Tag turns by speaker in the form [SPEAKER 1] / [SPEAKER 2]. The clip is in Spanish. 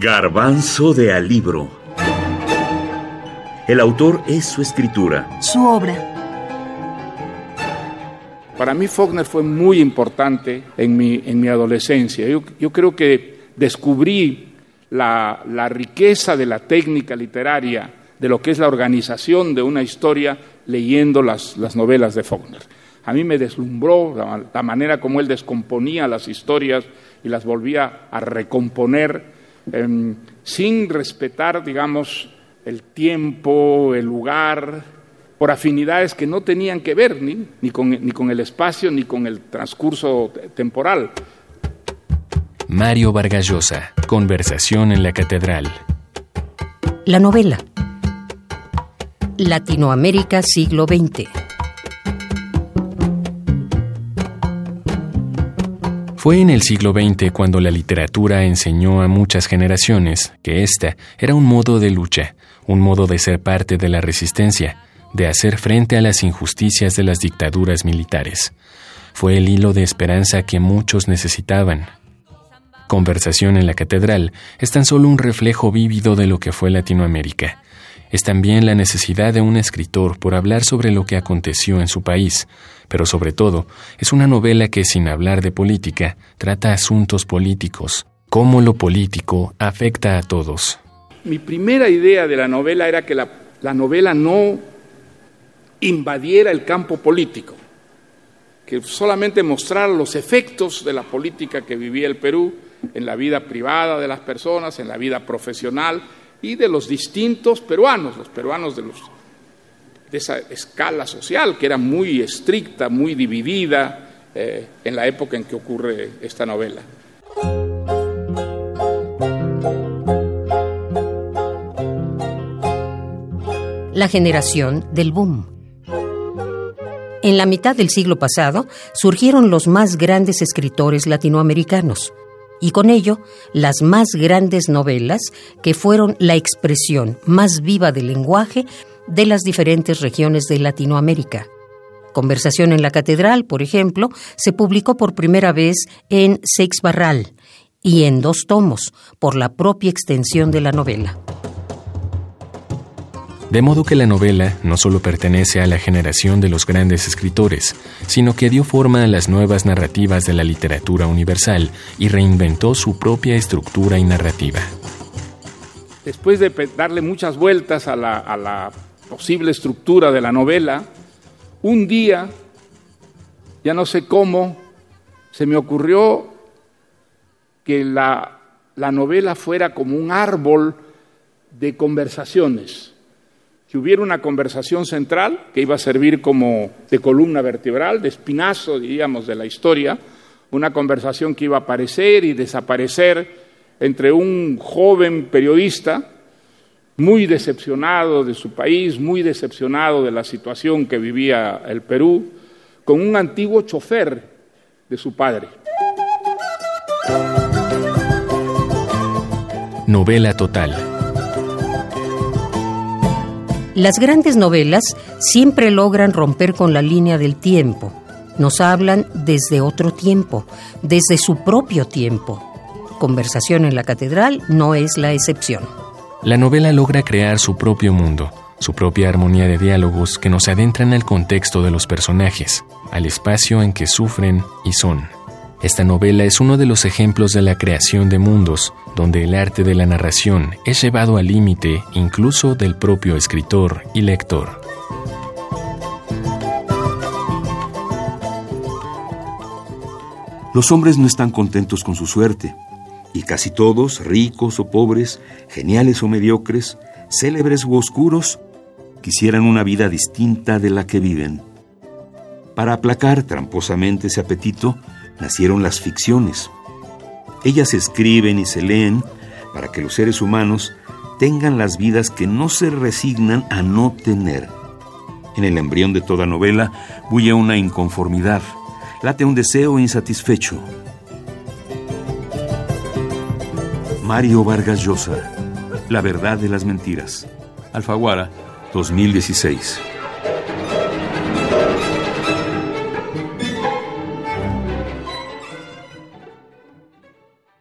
[SPEAKER 1] Garbanzo de Alibro. El autor es su escritura.
[SPEAKER 2] Su obra.
[SPEAKER 3] Para mí Faulkner fue muy importante en mi, en mi adolescencia. Yo, creo que descubrí la, la riqueza de la técnica literaria, de lo que es la organización de una historia leyendo las, las novelas de Faulkner. A mí me deslumbró la, manera como él descomponía las historias y las volvía a recomponer em, sin respetar, digamos, el tiempo, el lugar, por afinidades que no tenían que ver ni, ni, con, ni con el espacio ni con el transcurso temporal.
[SPEAKER 4] Mario Vargallosa, Conversación en la Catedral.
[SPEAKER 5] La novela. Latinoamérica siglo XX.
[SPEAKER 4] Fue en el siglo XX cuando la literatura enseñó a muchas generaciones que esta era un modo de lucha, un modo de ser parte de la resistencia, de hacer frente a las injusticias de las dictaduras militares. Fue el hilo de esperanza que muchos necesitaban. Conversación en la Catedral es tan solo un reflejo vívido de lo que fue Latinoamérica. Es también la necesidad de un escritor por hablar sobre lo que aconteció en su país, pero sobre todo es una novela que, sin hablar de política, trata asuntos políticos, cómo lo político afecta a todos.
[SPEAKER 3] Mi primera idea de la novela era que la, novela no invadiera el campo político, que solamente mostrara los efectos de la política que vivía el Perú en la vida privada de las personas, en la vida profesional y de los distintos peruanos, los peruanos de los de esa escala social que era muy estricta, muy dividida eh, en la época en que ocurre esta novela.
[SPEAKER 5] La generación del boom. En la mitad del siglo pasado surgieron los más grandes escritores latinoamericanos y con ello las más grandes novelas que fueron la expresión más viva del lenguaje de las diferentes regiones de Latinoamérica. Conversación en la Catedral, por ejemplo, se publicó por primera vez en Seix Barral y en dos tomos, por la propia extensión de la novela.
[SPEAKER 4] De modo que la novela no solo pertenece a la generación de los grandes escritores, sino que dio forma a las nuevas narrativas de la literatura universal y reinventó su propia estructura y narrativa.
[SPEAKER 3] Después de darle muchas vueltas a la, a la posible estructura de la novela, un día, ya no sé cómo, se me ocurrió que la, la novela fuera como un árbol de conversaciones, que hubiera una conversación central que iba a servir como de columna vertebral, de espinazo, diríamos, de la historia, una conversación que iba a aparecer y desaparecer entre un joven periodista muy decepcionado de su país, muy decepcionado de la situación que vivía el Perú, con un antiguo chofer de su padre.
[SPEAKER 4] Novela total.
[SPEAKER 5] Las grandes novelas siempre logran romper con la línea del tiempo. Nos hablan desde otro tiempo, desde su propio tiempo. Conversación en la Catedral no es la excepción.
[SPEAKER 4] La novela logra crear su propio mundo, su propia armonía de diálogos que nos adentran al contexto de los personajes, al espacio en que sufren y son. Esta novela es uno de los ejemplos de la creación de mundos, donde el arte de la narración es llevado al límite incluso del propio escritor y lector.
[SPEAKER 1] Los hombres no están contentos con su suerte y casi todos, ricos o pobres, geniales o mediocres, célebres u oscuros, quisieran una vida distinta de la que viven. Para aplacar tramposamente ese apetito, nacieron las ficciones. Ellas se escriben y se leen para que los seres humanos tengan las vidas que no se resignan a no tener. En el embrión de toda novela bulle una inconformidad, late un deseo insatisfecho, Mario Vargas Llosa, La verdad de las mentiras. Alfaguara, 2016.